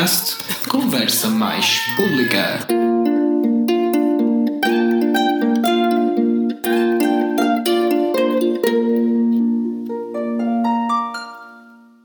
podcast Conversa Mais Pública.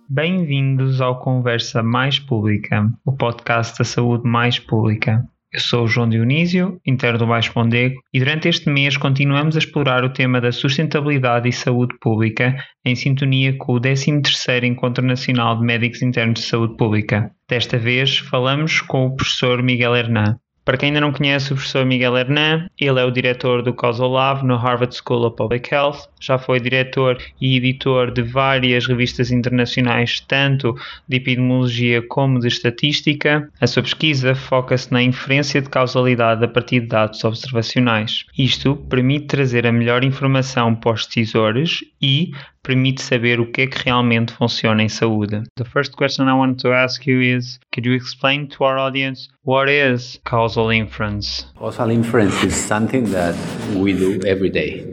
Bem-vindos ao Conversa Mais Pública, o podcast da saúde mais pública. Eu sou o João Dionísio, interno do Baixo Mondego, e durante este mês continuamos a explorar o tema da sustentabilidade e saúde pública em sintonia com o 13º Encontro Nacional de Médicos Internos de Saúde Pública. Desta vez falamos com o professor Miguel Hernan. Para quem ainda não conhece o professor Miguel Hernan, ele é o diretor do Causal Lab no Harvard School of Public Health, já foi diretor e editor de várias revistas internacionais, tanto de epidemiologia como de estatística. A sua pesquisa foca-se na inferência de causalidade a partir de dados observacionais. Isto permite trazer a melhor informação para os decisores e permite saber o que é que realmente funciona em saúde. The first question I want to ask you is, could you explain to our audience what is causal inference? Causal inference is something that we do every day.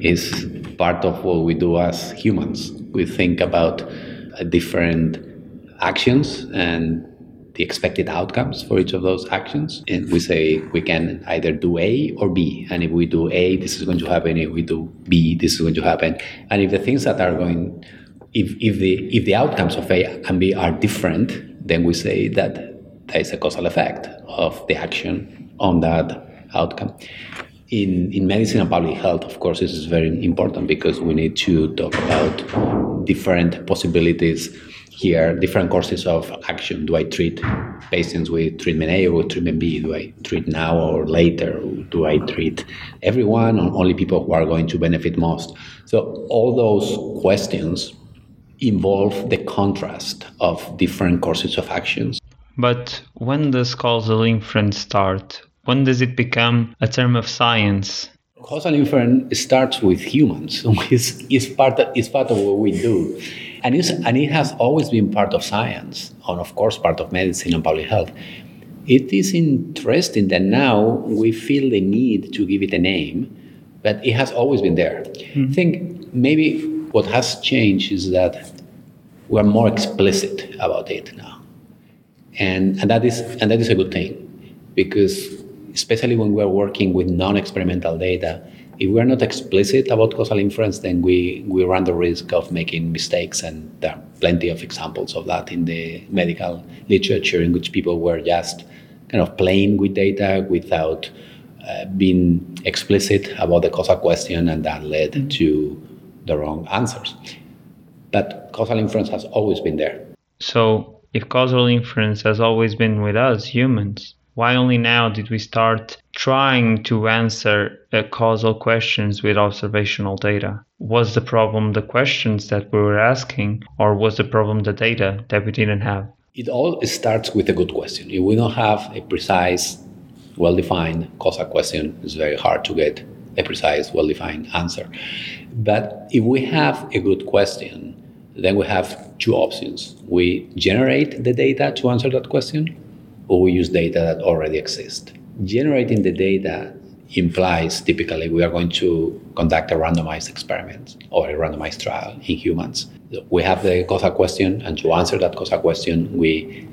It's part of what we do as humans. We think about different actions and the expected outcomes for each of those actions. And we say we can either do A or B. And if we do A, this is going to happen. If we do B, this is going to happen. And if the things that are going, if, if the if the outcomes of A and B are different, then we say that there is a causal effect of the action on that outcome. In, in medicine and public health, of course, this is very important because we need to talk about different possibilities here different courses of action. Do I treat patients with treatment A or with treatment B? Do I treat now or later? Do I treat everyone or only people who are going to benefit most? So, all those questions involve the contrast of different courses of actions. But when does causal inference start? When does it become a term of science? Causal inference starts with humans. it's, it's, part of, it's part of what we do. And, and it has always been part of science, and of course, part of medicine and public health. It is interesting that now we feel the need to give it a name, but it has always been there. Mm-hmm. I think maybe what has changed is that we're more explicit about it now. And, and, that is, and that is a good thing because especially when we're working with non-experimental data, if we're not explicit about causal inference, then we, we run the risk of making mistakes. And there are plenty of examples of that in the medical literature in which people were just kind of playing with data without uh, being explicit about the causal question and that led mm-hmm. to the wrong answers. But causal inference has always been there. So, if causal inference has always been with us humans, why only now did we start trying to answer uh, causal questions with observational data? Was the problem the questions that we were asking, or was the problem the data that we didn't have? It all starts with a good question. If we don't have a precise, well defined causal question, it's very hard to get a precise, well defined answer. But if we have a good question, then we have two options. We generate the data to answer that question, or we use data that already exists. Generating the data implies typically we are going to conduct a randomized experiment or a randomized trial in humans. We have the causal question, and to answer that causal question, we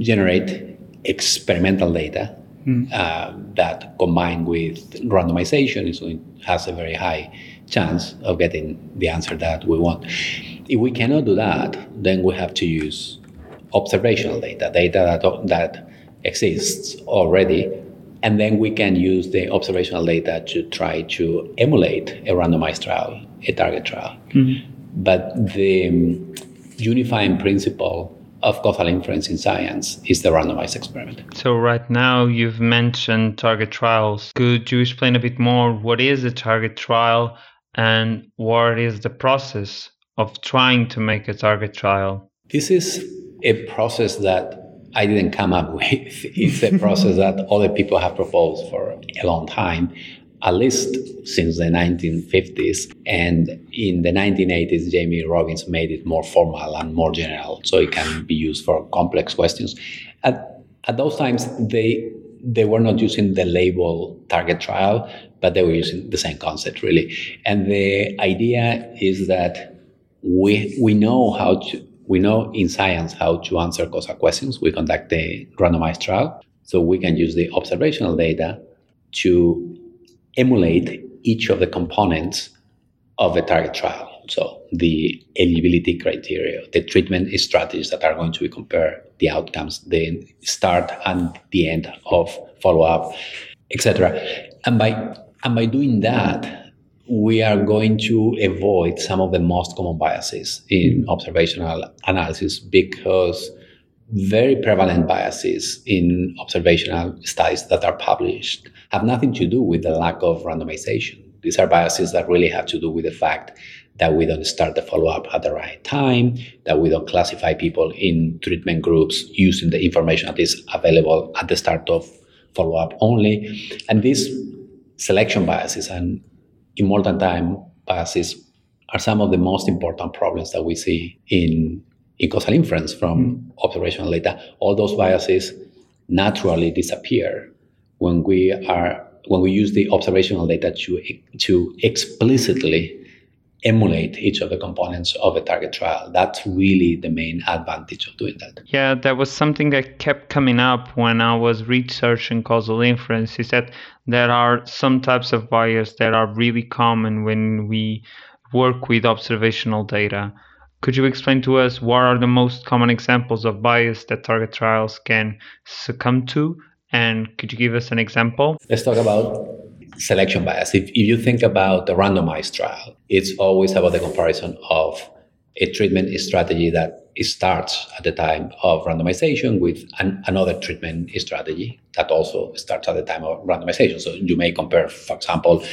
generate experimental data mm. uh, that combined with randomization is, has a very high chance of getting the answer that we want. If we cannot do that, then we have to use observational data, data that, that exists already. And then we can use the observational data to try to emulate a randomized trial, a target trial. Mm-hmm. But the um, unifying principle of causal inference in science is the randomized experiment. So, right now you've mentioned target trials. Could you explain a bit more what is a target trial and what is the process of trying to make a target trial? This is a process that I didn't come up with. It's a process that other people have proposed for a long time, at least since the 1950s. And in the 1980s, Jamie Robins made it more formal and more general, so it can be used for complex questions. At, at those times, they they were not using the label target trial, but they were using the same concept really. And the idea is that we we know how to we know in science how to answer causal questions. We conduct a randomized trial. So we can use the observational data to emulate each of the components of the target trial. So the eligibility criteria, the treatment strategies that are going to be compared, the outcomes, the start and the end of follow-up, etc. And by and by doing that, we are going to avoid some of the most common biases in observational analysis because very prevalent biases in observational studies that are published have nothing to do with the lack of randomization. These are biases that really have to do with the fact that we don't start the follow up at the right time, that we don't classify people in treatment groups using the information that is available at the start of follow up only. And these selection biases and immortal time biases are some of the most important problems that we see in, in causal inference from mm. observational data. All those biases naturally disappear when we are when we use the observational data to to explicitly emulate each of the components of a target trial. That's really the main advantage of doing that. Yeah, that was something that kept coming up when I was researching causal inference is that there are some types of bias that are really common when we work with observational data. Could you explain to us what are the most common examples of bias that target trials can succumb to? And could you give us an example? Let's talk about selection bias. If, if you think about the randomized trial, it's always about the comparison of a treatment strategy that starts at the time of randomization with an, another treatment strategy that also starts at the time of randomization. So you may compare, for example,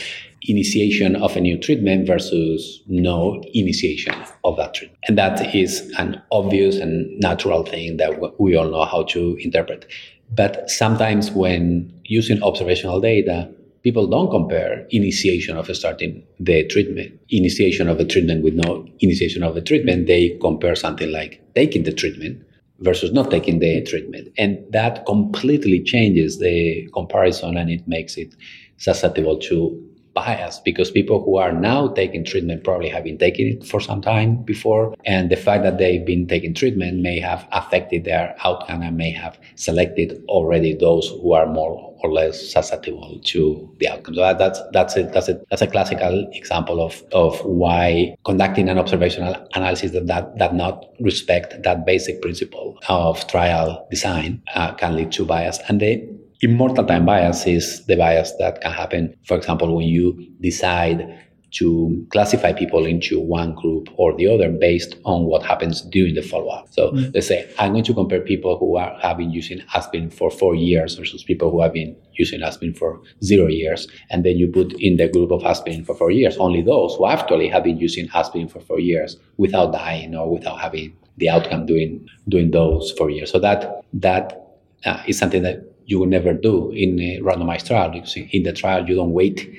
initiation of a new treatment versus no initiation of that treatment. And that is an obvious and natural thing that we all know how to interpret. But sometimes when using observational data, people don't compare initiation of starting the treatment, initiation of a treatment with no initiation of the treatment. They compare something like taking the treatment versus not taking the treatment. And that completely changes the comparison and it makes it susceptible to bias because people who are now taking treatment probably have been taking it for some time before. And the fact that they've been taking treatment may have affected their outcome and may have selected already those who are more or less susceptible to the outcome. So that, that's that's a that's a that's a classical example of of why conducting an observational analysis that that, that not respect that basic principle of trial design uh, can lead to bias. And the Immortal time bias is the bias that can happen, for example, when you decide to classify people into one group or the other based on what happens during the follow-up. So mm-hmm. let's say I'm going to compare people who are, have been using aspirin for four years versus people who have been using aspirin for zero years. And then you put in the group of aspirin for four years, only those who actually have been using aspirin for four years without dying or without having the outcome during doing those four years. So that, that uh, is something that you will never do in a randomized trial because in the trial you don't wait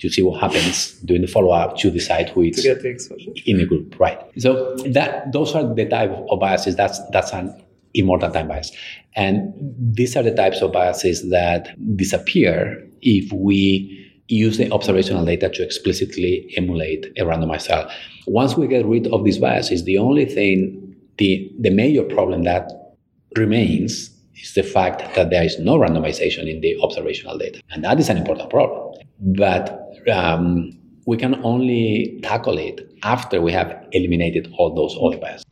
to see what happens during the follow-up to decide who is in the group, right? So that those are the type of biases. That's that's an immortal time bias, and these are the types of biases that disappear if we use the observational data to explicitly emulate a randomized trial. Once we get rid of these biases, the only thing, the the major problem that remains is the fact that there is no randomization in the observational data. And that is an important problem. But um, we can only tackle it after we have eliminated all those biases.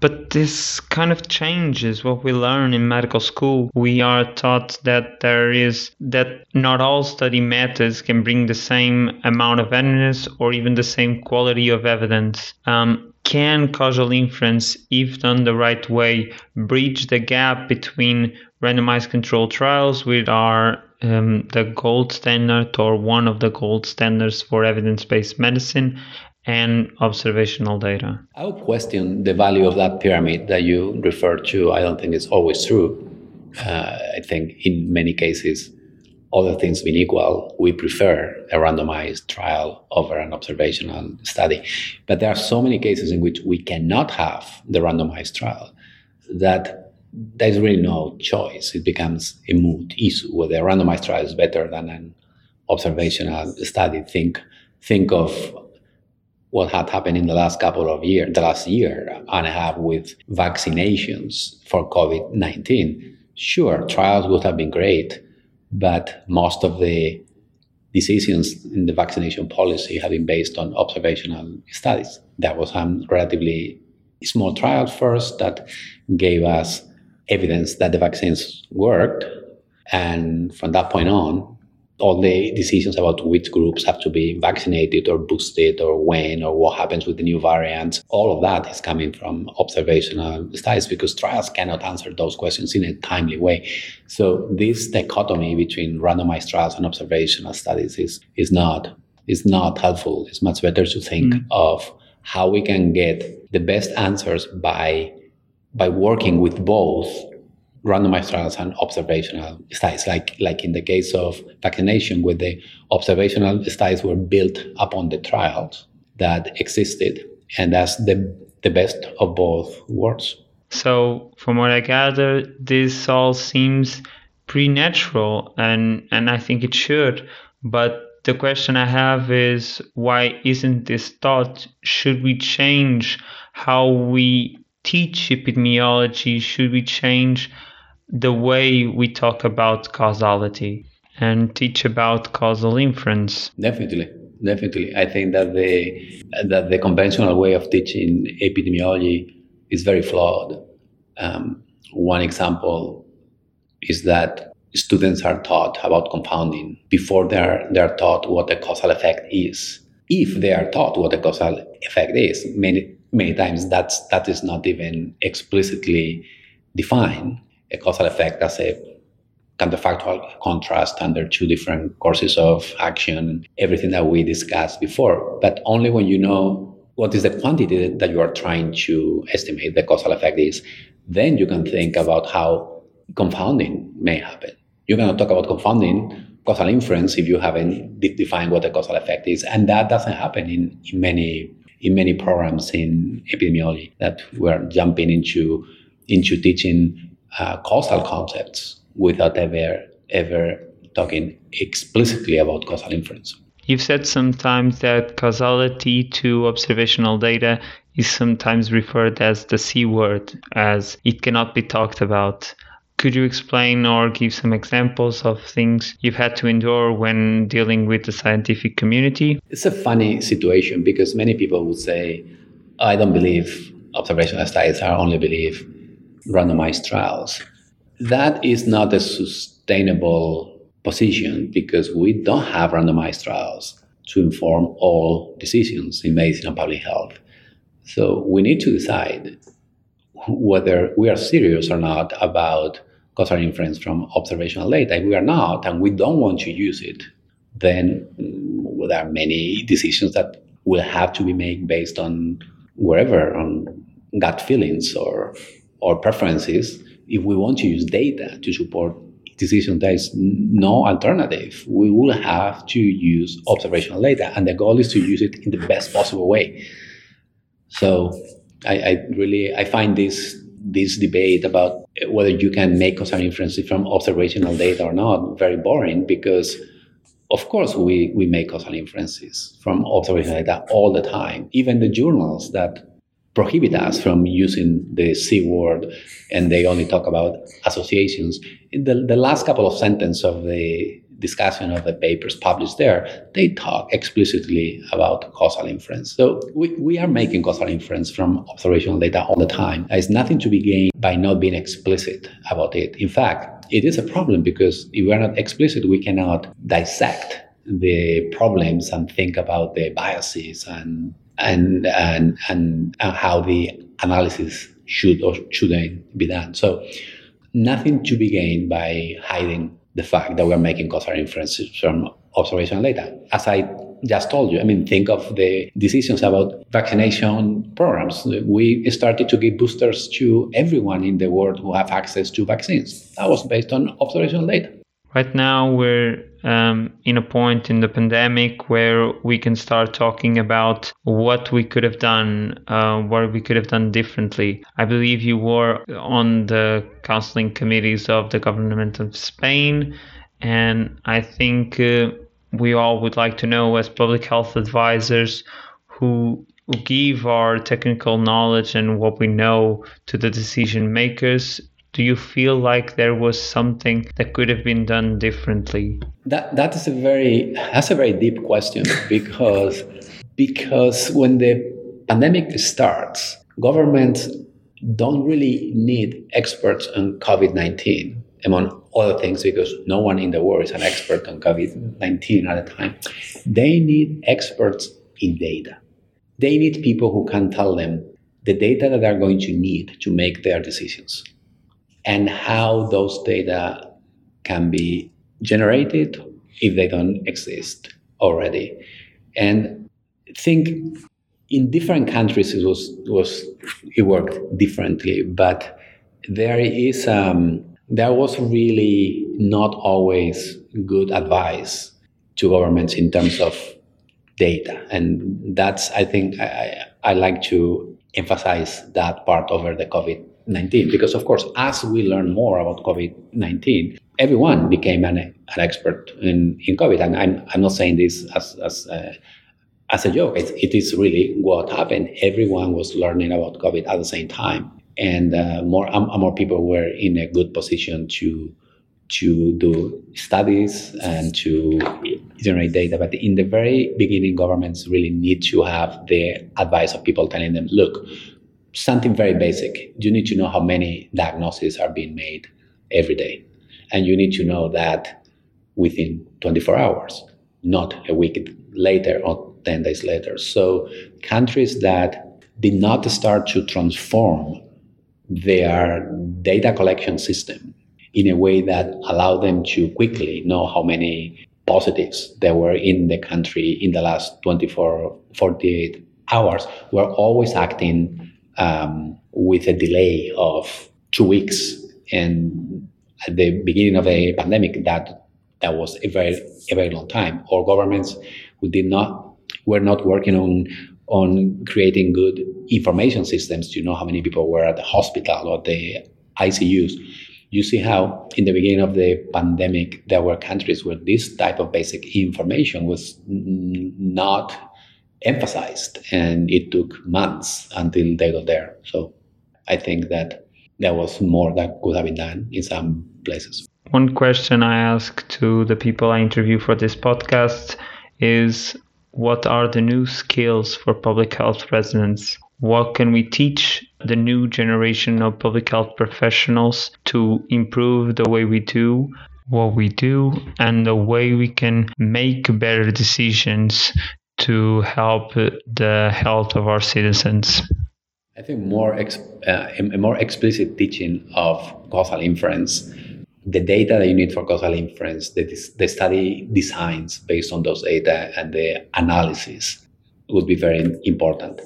But this kind of changes what we learn in medical school. We are taught that there is that not all study methods can bring the same amount of evidence or even the same quality of evidence. Um, can causal inference, if done the right way, bridge the gap between randomized controlled trials, which are um, the gold standard or one of the gold standards for evidence based medicine, and observational data? I would question the value of that pyramid that you refer to. I don't think it's always true. Uh, I think in many cases, other things being equal, we prefer a randomized trial over an observational study. But there are so many cases in which we cannot have the randomized trial that there's really no choice. It becomes a moot issue whether a randomized trial is better than an observational study. Think think of what had happened in the last couple of years, the last year and a half with vaccinations for COVID 19. Sure, trials would have been great, but most of the decisions in the vaccination policy have been based on observational studies. That was a relatively small trial first that gave us evidence that the vaccines worked. And from that point on, all the decisions about which groups have to be vaccinated or boosted or when or what happens with the new variants, all of that is coming from observational studies because trials cannot answer those questions in a timely way. So this dichotomy between randomized trials and observational studies is, is not is not helpful. It's much better to think mm. of how we can get the best answers by by working with both randomized trials and observational studies, like, like in the case of vaccination, where the observational studies were built upon the trials that existed. And that's the, the best of both worlds. So, from what I gather, this all seems pretty natural, and, and I think it should. But the question I have is why isn't this taught? Should we change how we teach epidemiology? Should we change the way we talk about causality and teach about causal inference. Definitely, definitely. I think that the that the conventional way of teaching epidemiology is very flawed. Um, one example is that students are taught about confounding before they are they are taught what the causal effect is. If they are taught what the causal effect is, many many times that's that is not even explicitly defined a causal effect as a counterfactual contrast under two different courses of action, everything that we discussed before. But only when you know what is the quantity that you are trying to estimate the causal effect is, then you can think about how confounding may happen. You cannot talk about confounding causal inference if you haven't de- defined what the causal effect is. And that doesn't happen in, in many in many programs in epidemiology that we're jumping into into teaching uh, causal concepts without ever ever talking explicitly about causal inference. You've said sometimes that causality to observational data is sometimes referred as the C word, as it cannot be talked about. Could you explain or give some examples of things you've had to endure when dealing with the scientific community? It's a funny situation because many people would say, I don't believe observational studies, I only believe randomized trials. That is not a sustainable position because we don't have randomized trials to inform all decisions in medicine and public health. So we need to decide whether we are serious or not about causal inference from observational data. If we are not and we don't want to use it, then well, there are many decisions that will have to be made based on wherever, on gut feelings or or preferences, if we want to use data to support decision, there is no alternative. We will have to use observational data, and the goal is to use it in the best possible way. So, I, I really I find this this debate about whether you can make causal inferences from observational data or not very boring because of course we, we make causal inferences from observational data all the time even the journals that prohibit us from using the C word and they only talk about associations. In the, the last couple of sentences of the discussion of the papers published there, they talk explicitly about causal inference. So we, we are making causal inference from observational data all the time. There is nothing to be gained by not being explicit about it. In fact, it is a problem because if we are not explicit, we cannot dissect the problems and think about the biases and and and and, how the analysis should or shouldn't be done. So nothing to be gained by hiding the fact that we're making causal inferences from observational data. As I just told you, I mean, think of the decisions about vaccination programs. We started to give boosters to everyone in the world who have access to vaccines. That was based on observational data. Right now, we're um, in a point in the pandemic where we can start talking about what we could have done, uh, what we could have done differently. I believe you were on the counseling committees of the government of Spain, and I think uh, we all would like to know, as public health advisors, who give our technical knowledge and what we know to the decision makers do you feel like there was something that could have been done differently? That that is a very that's a very deep question because because when the pandemic starts governments don't really need experts on covid-19 among other things because no one in the world is an expert on covid-19 at the time. They need experts in data. They need people who can tell them the data that they're going to need to make their decisions and how those data can be generated if they don't exist already. And I think in different countries it was was it worked differently, but there is um, there was really not always good advice to governments in terms of data, and that's I think I, I, I like to emphasize that part over the COVID 19 because of course as we learn more about covid-19 everyone became an, an expert in, in covid. And I'm, I'm not saying this as, as, uh, as a joke. It, it is really what happened. Everyone was learning about covid at the same time. And uh, more um, more people were in a good position to to do studies and to generate data. But in the very beginning, governments really need to have the advice of people telling them, look, something very basic. You need to know how many diagnoses are being made every day. And you need to know that within 24 hours, not a week later or 10 days later. So countries that did not start to transform their data collection system in a way that allowed them to quickly know how many positives there were in the country in the last 24 48 hours were always acting um, with a delay of two weeks. And at the beginning of the pandemic, that that was a very a very long time. Or governments who did not were not working on on creating good information systems to know how many people were at the hospital or the ICUs. You see how in the beginning of the pandemic there were countries where this type of basic information was not emphasized, and it took months until they got there. So I think that there was more that could have been done in some places. One question I ask to the people I interview for this podcast is what are the new skills for public health residents? What can we teach the new generation of public health professionals to improve the way we do what we do and the way we can make better decisions to help the health of our citizens? I think more uh, a more explicit teaching of causal inference, the data that you need for causal inference, the, the study designs based on those data and the analysis would be very important.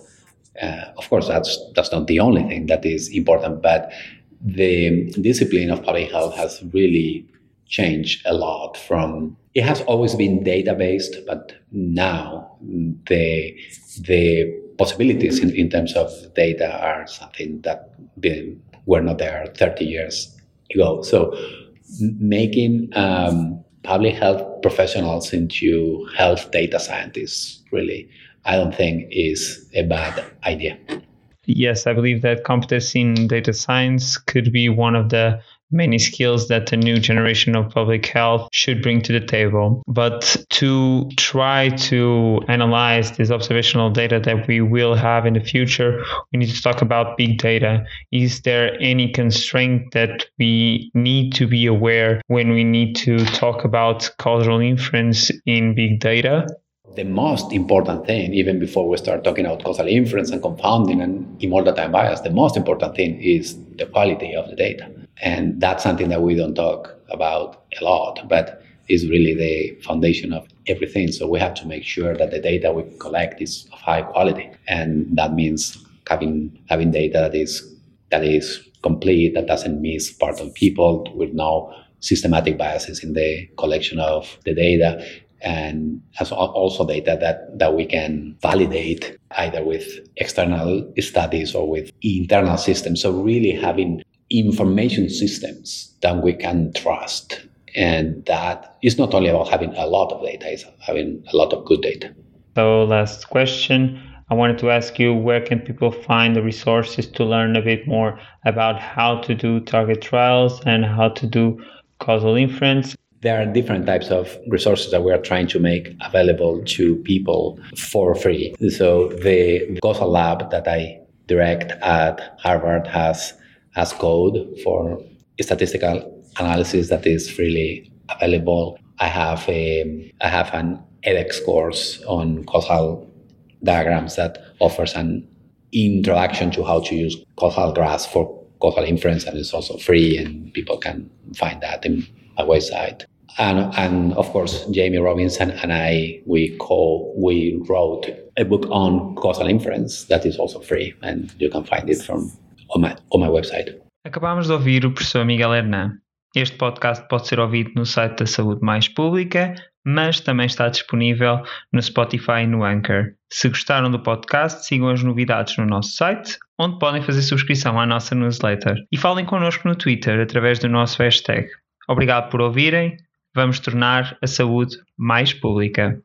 Uh, of course, that's that's not the only thing that is important, but the discipline of public health has really changed a lot from it has always been data based, but now the the possibilities in, in terms of data are something that been, were not there 30 years ago. So making um, public health professionals into health data scientists really, I don't think is a bad idea. Yes, I believe that competency in data science could be one of the many skills that the new generation of public health should bring to the table. But to try to analyze this observational data that we will have in the future, we need to talk about big data. Is there any constraint that we need to be aware when we need to talk about causal inference in big data? the most important thing, even before we start talking about causal inference and confounding and immortal time bias, the most important thing is the quality of the data. And that's something that we don't talk about a lot, but is really the foundation of everything. So we have to make sure that the data we collect is of high quality. And that means having having data that is that is complete, that doesn't miss part of people with no systematic biases in the collection of the data and also data that, that we can validate either with external studies or with internal systems. So really having information systems that we can trust. And that is not only about having a lot of data, it's having a lot of good data. So, last question I wanted to ask you where can people find the resources to learn a bit more about how to do target trials and how to do causal inference? There are different types of resources that we are trying to make available to people for free. So the causal lab that I direct at Harvard has has code for statistical analysis that is freely available. I have a I have an edX course on causal diagrams that offers an introduction to how to use causal graphs for causal inference and it's also free and people can find that in my website. And, and of course, Jamie Robins and I, we co, we wrote a book on causal inference that is also free and you can find it from on my, on my website. Acabamos de ouvir o professor Miguel Hernan. Este podcast pode ser ouvido no site da Saúde Mais Pública, mas também está disponível no Spotify e no Anchor. Se gostaram do podcast, sigam as novidades no nosso site, onde podem fazer subscrição à nossa newsletter. E falem connosco no Twitter através do nosso hashtag. Obrigado por ouvirem. Vamos tornar a saúde mais pública.